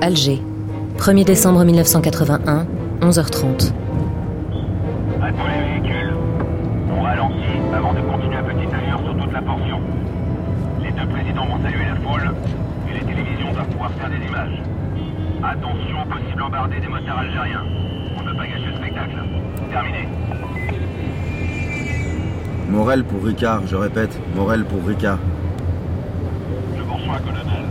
Alger, 1er décembre 1981, 11h30. À les véhicules, on ralentit avant de continuer à petite allure sur toute la portion. Les deux présidents vont saluer la foule et les télévisions doivent pouvoir faire des images. Attention possible embardé des motards algériens. On ne peut pas gâcher le spectacle. Terminé. Morel pour Ricard, je répète, Morel pour Ricard. Je vous reçois, colonel.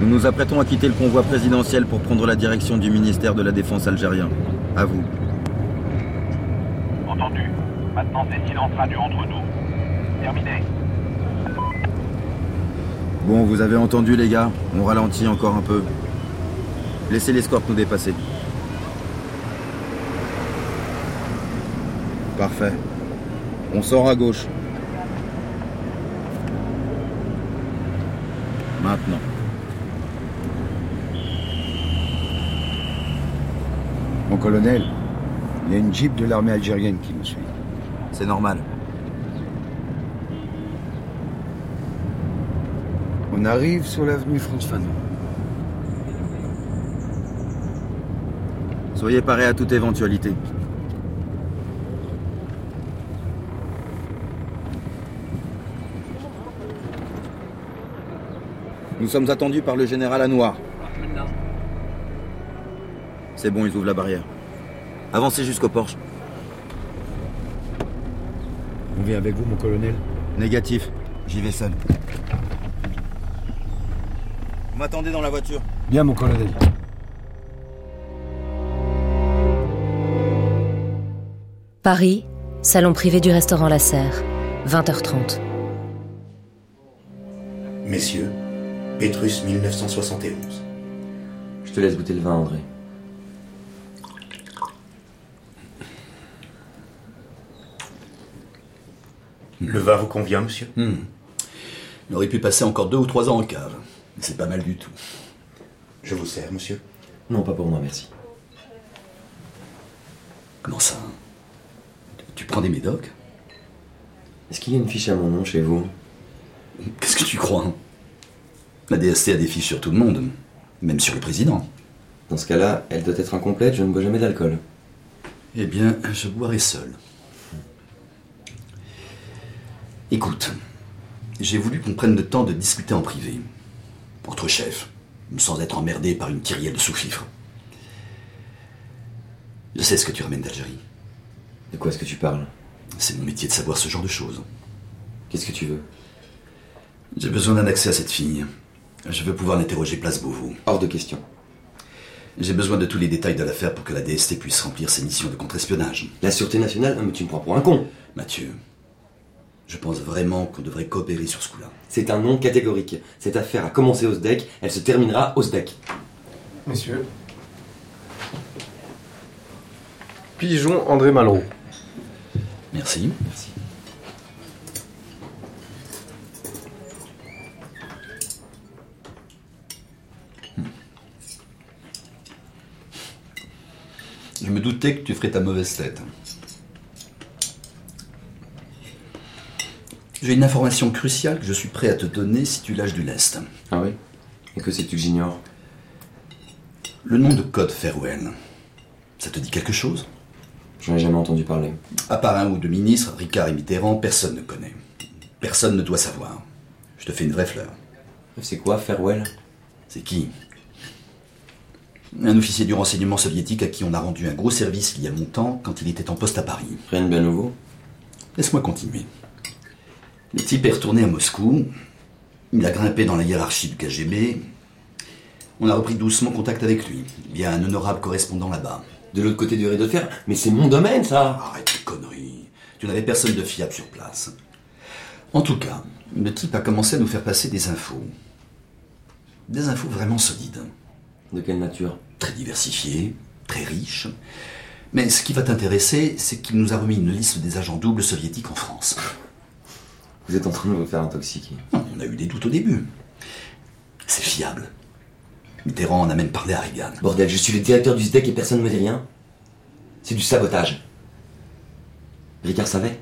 Nous nous apprêtons à quitter le convoi présidentiel pour prendre la direction du ministère de la Défense algérien. À vous. Entendu. Maintenant, c'est silence radio entre nous. Terminé. Bon, vous avez entendu les gars, on ralentit encore un peu. Laissez l'escorte nous dépasser. Parfait. On sort à gauche. Maintenant. Mon colonel, il y a une jeep de l'armée algérienne qui nous suit. C'est normal. On arrive sur l'avenue France Fanon. Soyez parés à toute éventualité. Nous sommes attendus par le général Anouar. C'est bon, ils ouvrent la barrière. Avancez jusqu'au porche. On vient avec vous, mon colonel Négatif. J'y vais seul. Vous m'attendez dans la voiture. Bien, mon colonel. Paris, salon privé du restaurant La Serre, 20h30. Messieurs, Pétrus 1971. Je te laisse goûter le vin, André. Le vin vous convient, monsieur? Hmm. Il aurait pu passer encore deux ou trois ans en cave. C'est pas mal du tout. Je vous sers, monsieur. Non, pas pour moi, merci. Comment ça? Tu prends des médocs? Est-ce qu'il y a une fiche à mon nom chez vous? Qu'est-ce que tu crois? hein La DST a des fiches sur tout le monde, même sur le président. Dans ce cas-là, elle doit être incomplète, je ne bois jamais d'alcool. Eh bien, je boirai seul. Écoute, j'ai voulu qu'on prenne le temps de discuter en privé, entre chefs, sans être emmerdé par une kyrielle de sous-fifres. Je sais ce que tu ramènes d'Algérie. De quoi est-ce que tu parles? C'est mon métier de savoir ce genre de choses. Qu'est-ce que tu veux? J'ai besoin d'un accès à cette fille. Je veux pouvoir l'interroger place Beauvau. Hors de question. J'ai besoin de tous les détails de l'affaire pour que la DST puisse remplir ses missions de contre-espionnage. La sûreté nationale Non, mais tu me prends pour un con Mathieu, je pense vraiment qu'on devrait coopérer sur ce coup-là. C'est un non catégorique. Cette affaire a commencé au SDEC, elle se terminera au SDEC. Messieurs. Pigeon André Malraux. Merci. Merci. Me doutais que tu ferais ta mauvaise tête. J'ai une information cruciale que je suis prêt à te donner si tu lâches du lest. Ah oui? Et que c'est-tu que j'ignore? Le nom de code Farewell, ça te dit quelque chose? J'en ai jamais entendu parler. À part un ou deux ministres, Ricard et Mitterrand, personne ne connaît. Personne ne doit savoir. Je te fais une vraie fleur. C'est quoi, Farewell C'est qui? Un officier du renseignement soviétique à qui on a rendu un gros service il y a longtemps quand il était en poste à Paris. Rien de bien nouveau? Laisse-moi continuer. Le type est retourné à Moscou. Il a grimpé dans la hiérarchie du KGB. On a repris doucement contact avec lui. Il y a un honorable correspondant là-bas. De l'autre côté du rideau de fer? Mais c'est mon domaine, ça Arrête tes conneries. Tu n'avais personne de fiable sur place. En tout cas, le type a commencé à nous faire passer des infos. Des infos vraiment solides. De quelle nature Très diversifiées, très riches. Mais ce qui va t'intéresser, c'est qu'il nous a remis une liste des agents doubles soviétiques en France. Vous êtes en train de vous faire intoxiquer. Non, on a eu des doutes au début. C'est fiable. Mitterrand en a même parlé à Reagan. Bordel, je suis le directeur du SDEC et personne ne me dit rien C'est du sabotage. Ricard savait?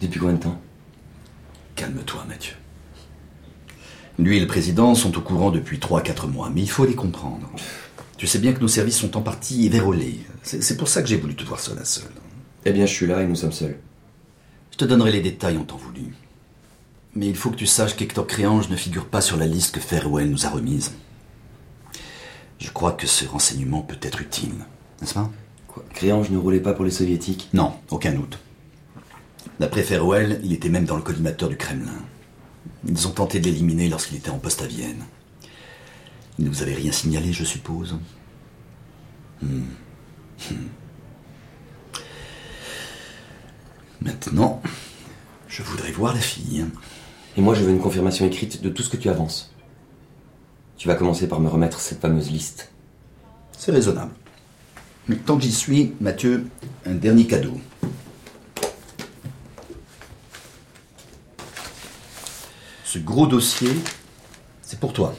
Depuis combien de temps Calme-toi, Mathieu. Lui et le président sont au courant depuis 3-4 mois, mais il faut les comprendre. Tu sais bien que nos services sont en partie vérolés. C'est pour ça que j'ai voulu te voir seul à seul. Eh bien, je suis là et nous sommes seuls. Je te donnerai les détails en temps voulu. Mais il faut que tu saches qu'Hector Créange ne figure pas sur la liste que Farewell nous a remise. Je crois que ce renseignement peut être utile, n'est-ce pas? Quoi? Créange ne roulait pas pour les soviétiques? Non, aucun doute. D'après Farewell, il était même dans le collimateur du Kremlin. Ils ont tenté de l'éliminer lorsqu'il était en poste à Vienne. Il ne vous avait rien signalé, je suppose Hmm. Hmm. Maintenant, je voudrais voir la fille. Et moi, je veux une confirmation écrite de tout ce que tu avances. Tu vas commencer par me remettre cette fameuse liste. C'est raisonnable. Mais tant que j'y suis, Mathieu, un dernier cadeau. Ce gros dossier, c'est pour toi.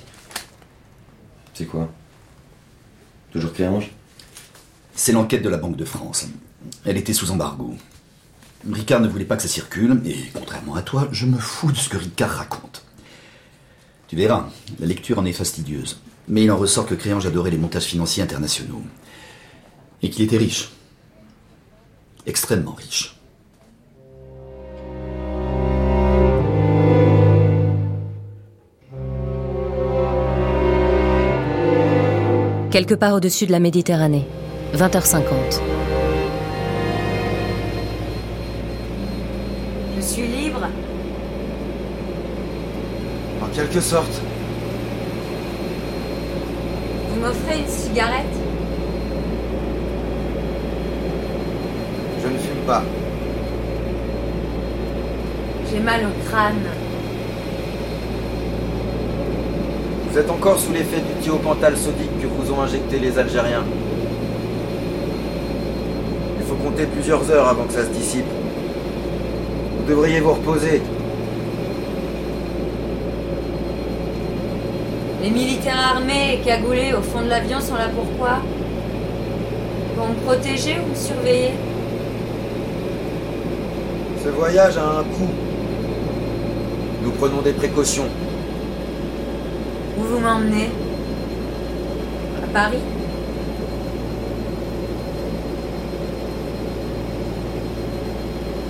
C'est quoi? Toujours Créange C'est l'enquête de la Banque de France. Elle était sous embargo. Ricard ne voulait pas que ça circule, et contrairement à toi, je me fous de ce que Ricard raconte. Tu verras, la lecture en est fastidieuse. Mais il en ressort que Créange adorait les montages financiers internationaux. Et qu'il était riche. Extrêmement riche. Quelque part au-dessus de la Méditerranée, 20h50. Je suis libre. En quelque sorte. Vous m'offrez une cigarette? Je ne fume pas. J'ai mal au crâne. Vous êtes encore sous l'effet du thiopental sodique que vous ont injecté les Algériens. Il faut compter plusieurs heures avant que ça se dissipe. Vous devriez vous reposer. Les militaires armés et cagoulés au fond de l'avion sont là pourquoi Pour me protéger ou me surveiller? Ce voyage a un coût. Nous prenons des précautions. Où vous m'emmenez? À Paris?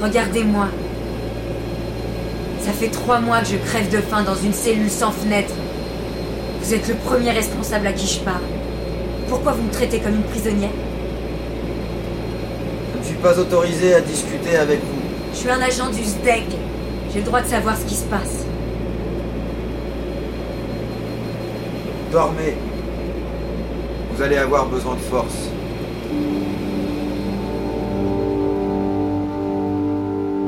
Regardez-moi. Ça fait trois mois que je crève de faim dans une cellule sans fenêtre. Vous êtes le premier responsable à qui je parle. Pourquoi vous me traitez comme une prisonnière? Je ne suis pas autorisé à discuter avec vous. Je suis un agent du SDEC. J'ai le droit de savoir ce qui se passe. Dormez. Vous allez avoir besoin de force.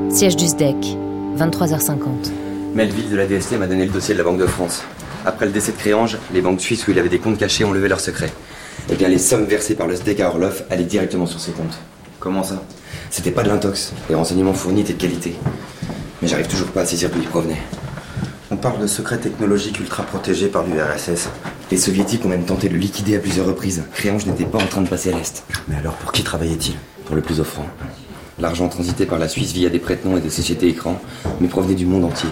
Siège du SDEC, 23h50. Melville de la DST m'a donné le dossier de la Banque de France. Après le décès de Créange, les banques suisses où il avait des comptes cachés ont levé leurs secrets. Eh bien, les sommes versées par le SDEC à Orloff allaient directement sur ses comptes. Comment ça? C'était pas de l'intox. Les renseignements fournis étaient de qualité. Mais j'arrive toujours pas à saisir d'où ils provenaient. On parle de secrets technologiques ultra protégés par l'URSS. Les soviétiques ont même tenté de le liquider à plusieurs reprises. Créange n'était pas en train de passer à l'Est. Mais alors pour qui travaillait-il Pour le plus offrant. L'argent transitait par la Suisse via des prête-noms et des sociétés écrans, mais provenait du monde entier.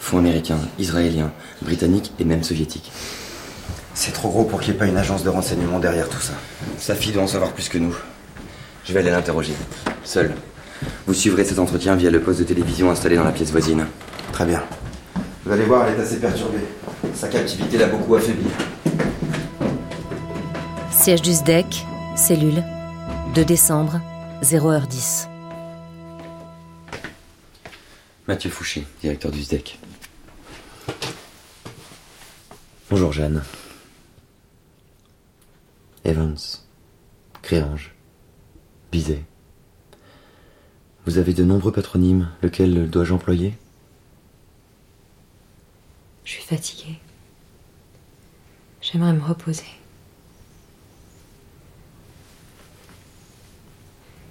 Fonds américains, israéliens, britanniques et même soviétiques. C'est trop gros pour qu'il n'y ait pas une agence de renseignement derrière tout ça. Sa fille doit en savoir plus que nous. Je vais aller l'interroger. Seul. Vous suivrez cet entretien via le poste de télévision installé dans la pièce voisine. Très bien. Vous allez voir, elle est assez perturbée. Sa captivité l'a beaucoup affaiblie. Siège du SDEC, cellule, 2 décembre, 0h10. Mathieu Fouché, directeur du SDEC. Bonjour Jeanne. Evans. Créange. Bizet. Vous avez de nombreux patronymes. Lequel dois-je employer? Je suis fatiguée. J'aimerais me reposer.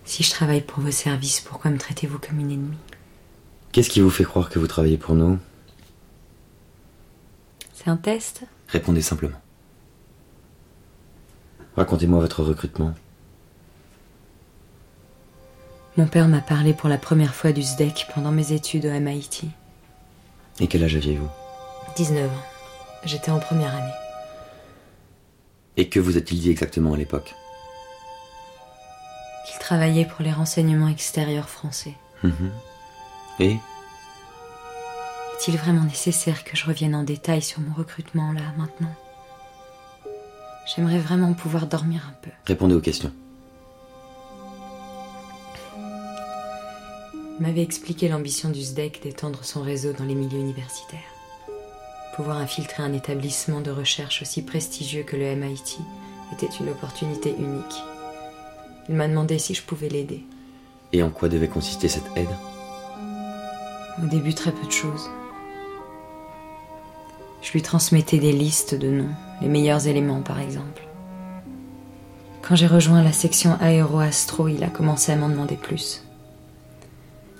Si je travaille pour vos services, pourquoi me traitez-vous comme une ennemie? Qu'est-ce qui vous fait croire que vous travaillez pour nous? C'est un test? Répondez simplement. Racontez-moi votre recrutement. Mon père m'a parlé pour la première fois du SDEC pendant mes études au MIT. Et quel âge aviez-vous? 19 ans. J'étais en première année. Et que vous a-t-il dit exactement à l'époque Qu'il travaillait pour les renseignements extérieurs français. Mhm. Et Est-il vraiment nécessaire que je revienne en détail sur mon recrutement là, maintenant? J'aimerais vraiment pouvoir dormir un peu. Répondez aux questions. Il m'avait expliqué l'ambition du SDEC d'étendre son réseau dans les milieux universitaires. Pouvoir infiltrer un établissement de recherche aussi prestigieux que le MIT était une opportunité unique. Il m'a demandé si je pouvais l'aider. Et en quoi devait consister cette aide? Au début, très peu de choses. Je lui transmettais des listes de noms, les meilleurs éléments par exemple. Quand j'ai rejoint la section aéro-astro, il a commencé à m'en demander plus.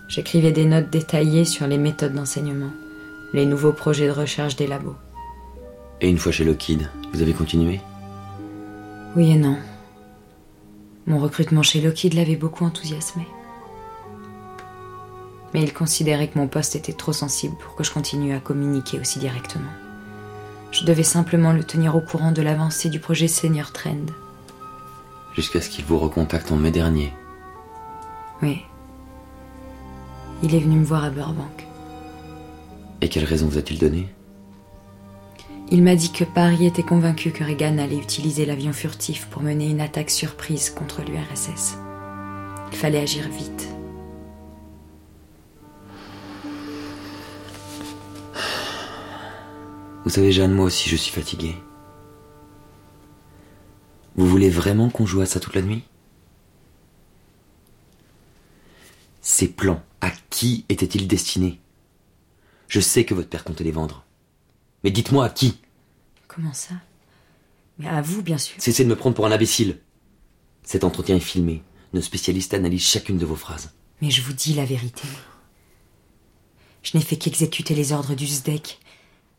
J'écrivais des notes détaillées sur les méthodes d'enseignement, les nouveaux projets de recherche des labos. Et une fois chez Lockheed, vous avez continué? Oui et non. Mon recrutement chez Lockheed l'avait beaucoup enthousiasmé. Mais il considérait que mon poste était trop sensible pour que je continue à communiquer aussi directement. Je devais simplement le tenir au courant de l'avancée du projet Senior Trend. Jusqu'à ce qu'il vous recontacte en mai dernier. Oui. Il est venu me voir à Burbank. Et quelle raison vous a-t-il donné Il m'a dit que Paris était convaincu que Reagan allait utiliser l'avion furtif pour mener une attaque surprise contre l'URSS. Il fallait agir vite. Vous savez, Jeanne, moi aussi je suis fatigué. Vous voulez vraiment qu'on joue à ça toute la nuit? Ces plans, à qui étaient-ils destinés? Je sais que votre père comptait les vendre. Mais dites-moi à qui? Comment ça? Mais à vous, bien sûr. Cessez de me prendre pour un imbécile. Cet entretien est filmé. Nos spécialistes analysent chacune de vos phrases. Mais je vous dis la vérité. Je n'ai fait qu'exécuter les ordres du SDEC.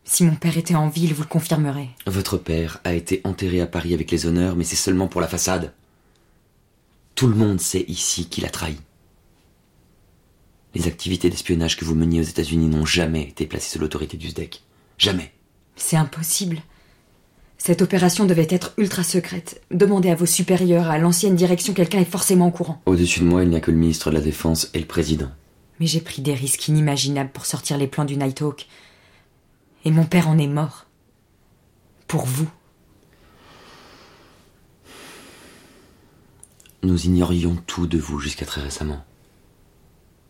Si mon père était en ville, vous le confirmerez. Votre père a été enterré à Paris avec les honneurs, mais c'est seulement pour la façade. Tout le monde sait ici qu'il a trahi. Les activités d'espionnage que vous meniez aux États-Unis n'ont jamais été placées sous l'autorité du SDEC. Jamais. C'est impossible. Cette opération devait être ultra secrète. Demandez à vos supérieurs, à l'ancienne direction, quelqu'un est forcément au courant. Au-dessus de moi, il n'y a que le ministre de la Défense et le président. Mais j'ai pris des risques inimaginables pour sortir les plans du Nighthawk. Et mon père en est mort. Pour vous. Nous ignorions tout de vous jusqu'à très récemment.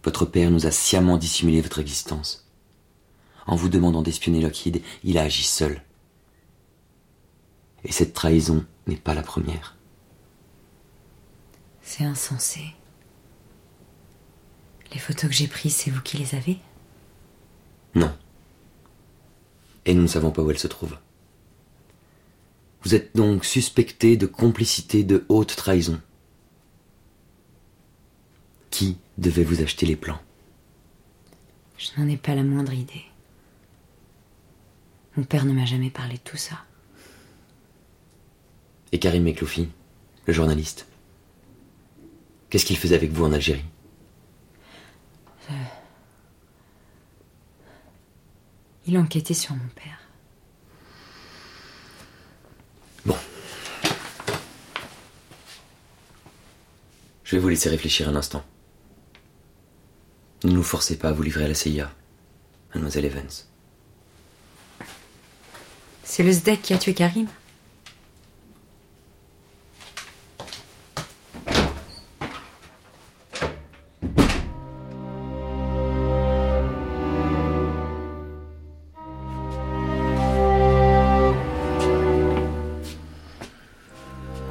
Votre père nous a sciemment dissimulé votre existence. En vous demandant d'espionner Lockheed, il a agi seul. Et cette trahison n'est pas la première. C'est insensé. Les photos que j'ai prises, c'est vous qui les avez? Non. Et nous ne savons pas où elles se trouvent. Vous êtes donc suspecté de complicité de haute trahison. Qui devait vous acheter les plans? Je n'en ai pas la moindre idée. Mon père ne m'a jamais parlé de tout ça. Et Karim Mekloufi, le journaliste Qu'est-ce qu'il faisait avec vous en Algérie? Il enquêtait sur mon père. Bon. Je vais vous laisser réfléchir un instant. Ne nous forcez pas à vous livrer à la CIA, mademoiselle Evans. C'est le SDEC qui a tué Karim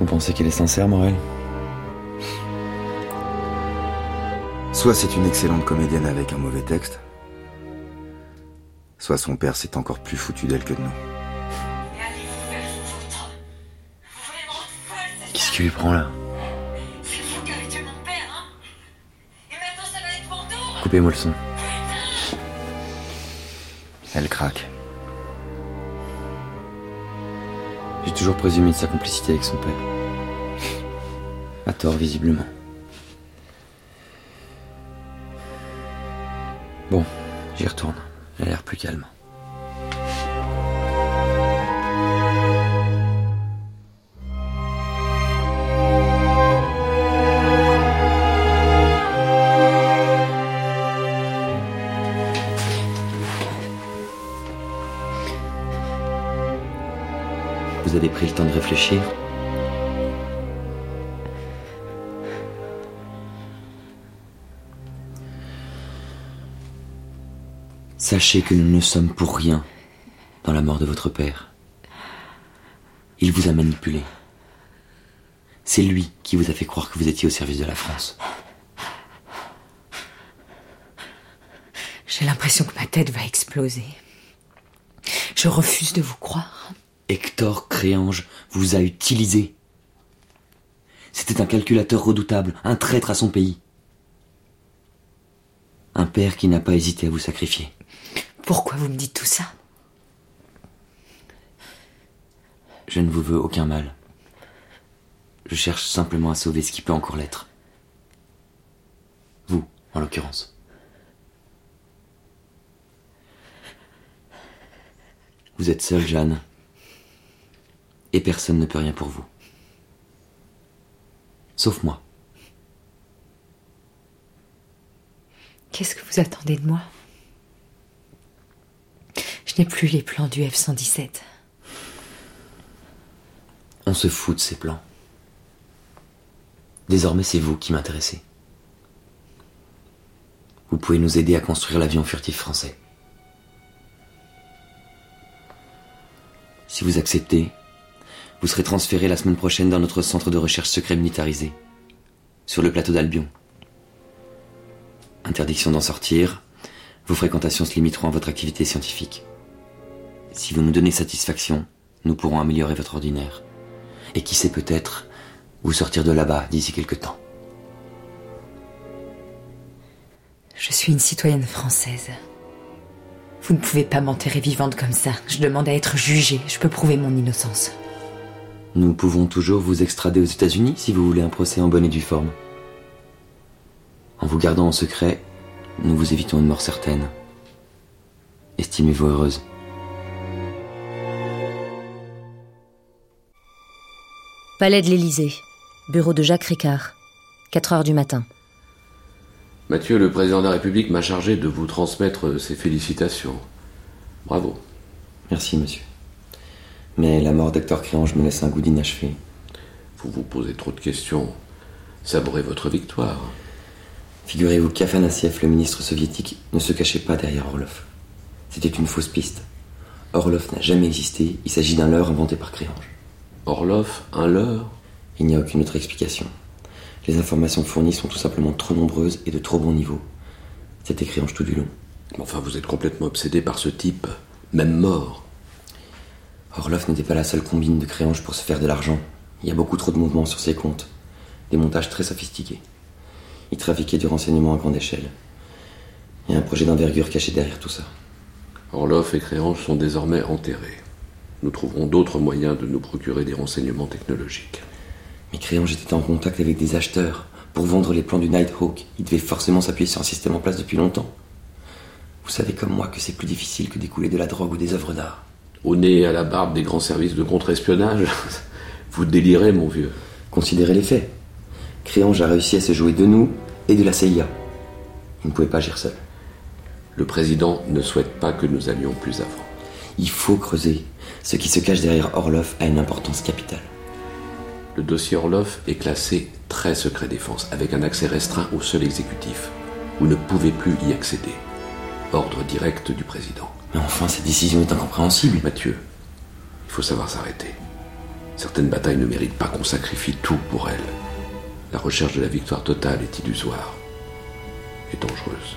Vous pensez qu'elle est sincère, Morel? Soit c'est une excellente comédienne avec un mauvais texte, soit son père s'est encore plus foutu d'elle que de nous. Qu'est-ce qui lui prend là? C'est vous qui avez tué mon père, hein? Et maintenant ça va être pour nous? Coupez-moi le son. Elle craque. J'ai toujours présumé de sa complicité avec son père. À tort, visiblement. J'y retourne. Elle a l'air plus calme. Vous avez pris le temps de réfléchir? Sachez que nous ne sommes pour rien dans la mort de votre père. Il vous a manipulé. C'est lui qui vous a fait croire que vous étiez au service de la France. J'ai l'impression que ma tête va exploser. Je refuse de vous croire. Hector Créange vous a utilisé. C'était un calculateur redoutable, un traître à son pays. Un père qui n'a pas hésité à vous sacrifier. Pourquoi vous me dites tout ça? Je ne vous veux aucun mal. Je cherche simplement à sauver ce qui peut encore l'être. Vous, en l'occurrence. Vous êtes seule, Jeanne. Et personne ne peut rien pour vous. Sauf moi. Qu'est-ce que vous attendez de moi? Je n'ai plus les plans du F-117. On se fout de ces plans. Désormais, c'est vous qui m'intéressez. Vous pouvez nous aider à construire l'avion furtif français. Si vous acceptez, vous serez transféré la semaine prochaine dans notre centre de recherche secret militarisé, sur le plateau d'Albion. Interdiction d'en sortir, vos fréquentations se limiteront à votre activité scientifique. Si vous nous donnez satisfaction, nous pourrons améliorer votre ordinaire. Et qui sait peut-être vous sortir de là-bas d'ici quelque temps. Je suis une citoyenne française. Vous ne pouvez pas m'enterrer vivante comme ça. Je demande à être jugée. Je peux prouver mon innocence. Nous pouvons toujours vous extrader aux États-Unis si vous voulez un procès en bonne et due forme. En vous gardant en secret, nous vous évitons une mort certaine. Estimez-vous heureuse. Palais de l'Élysée. Bureau de Jacques Ricard. 4 heures du matin. Mathieu, le président de la République m'a chargé de vous transmettre ses félicitations. Bravo. Merci, monsieur. Mais la mort d'Hector Créange me laisse un goût d'inachevé. Vous vous posez trop de questions. Savourez votre victoire. Figurez-vous qu'Afanassiev, le ministre soviétique, ne se cachait pas derrière Orlov. C'était une fausse piste. Orlov n'a jamais existé, il s'agit d'un leurre inventé par Créange. Orlov, un leurre? Il n'y a aucune autre explication. Les informations fournies sont tout simplement trop nombreuses et de trop bon niveau. C'était Créange tout du long. Enfin, vous êtes complètement obsédé par ce type, même mort. Orlov n'était pas la seule combine de Créange pour se faire de l'argent. Il y a beaucoup trop de mouvements sur ses comptes. Des montages très sophistiqués. Il trafiquait du renseignement à grande échelle. Il y a un projet d'envergure caché derrière tout ça. Orlov et Créange sont désormais enterrés. Nous trouverons d'autres moyens de nous procurer des renseignements technologiques. Mais Créange était en contact avec des acheteurs. Pour vendre les plans du Nighthawk, il devait forcément s'appuyer sur un système en place depuis longtemps. Vous savez comme moi que c'est plus difficile que d'écouler de la drogue ou des œuvres d'art. Au nez et à la barbe des grands services de contre-espionnage Vous délirez, mon vieux. Considérez les faits. Créange a réussi à se jouer de nous et de la CIA. Il ne pouvait pas agir seul. Le président ne souhaite pas que nous allions plus avant. Il faut creuser. Ce qui se cache derrière Orlov a une importance capitale. Le dossier Orlov est classé très secret défense, avec un accès restreint au seul exécutif. Vous ne pouvez plus y accéder. Ordre direct du président. Mais enfin, cette décision est incompréhensible. Mathieu, il faut savoir s'arrêter. Certaines batailles ne méritent pas qu'on sacrifie tout pour elles la recherche de la victoire totale est illusoire et dangereuse.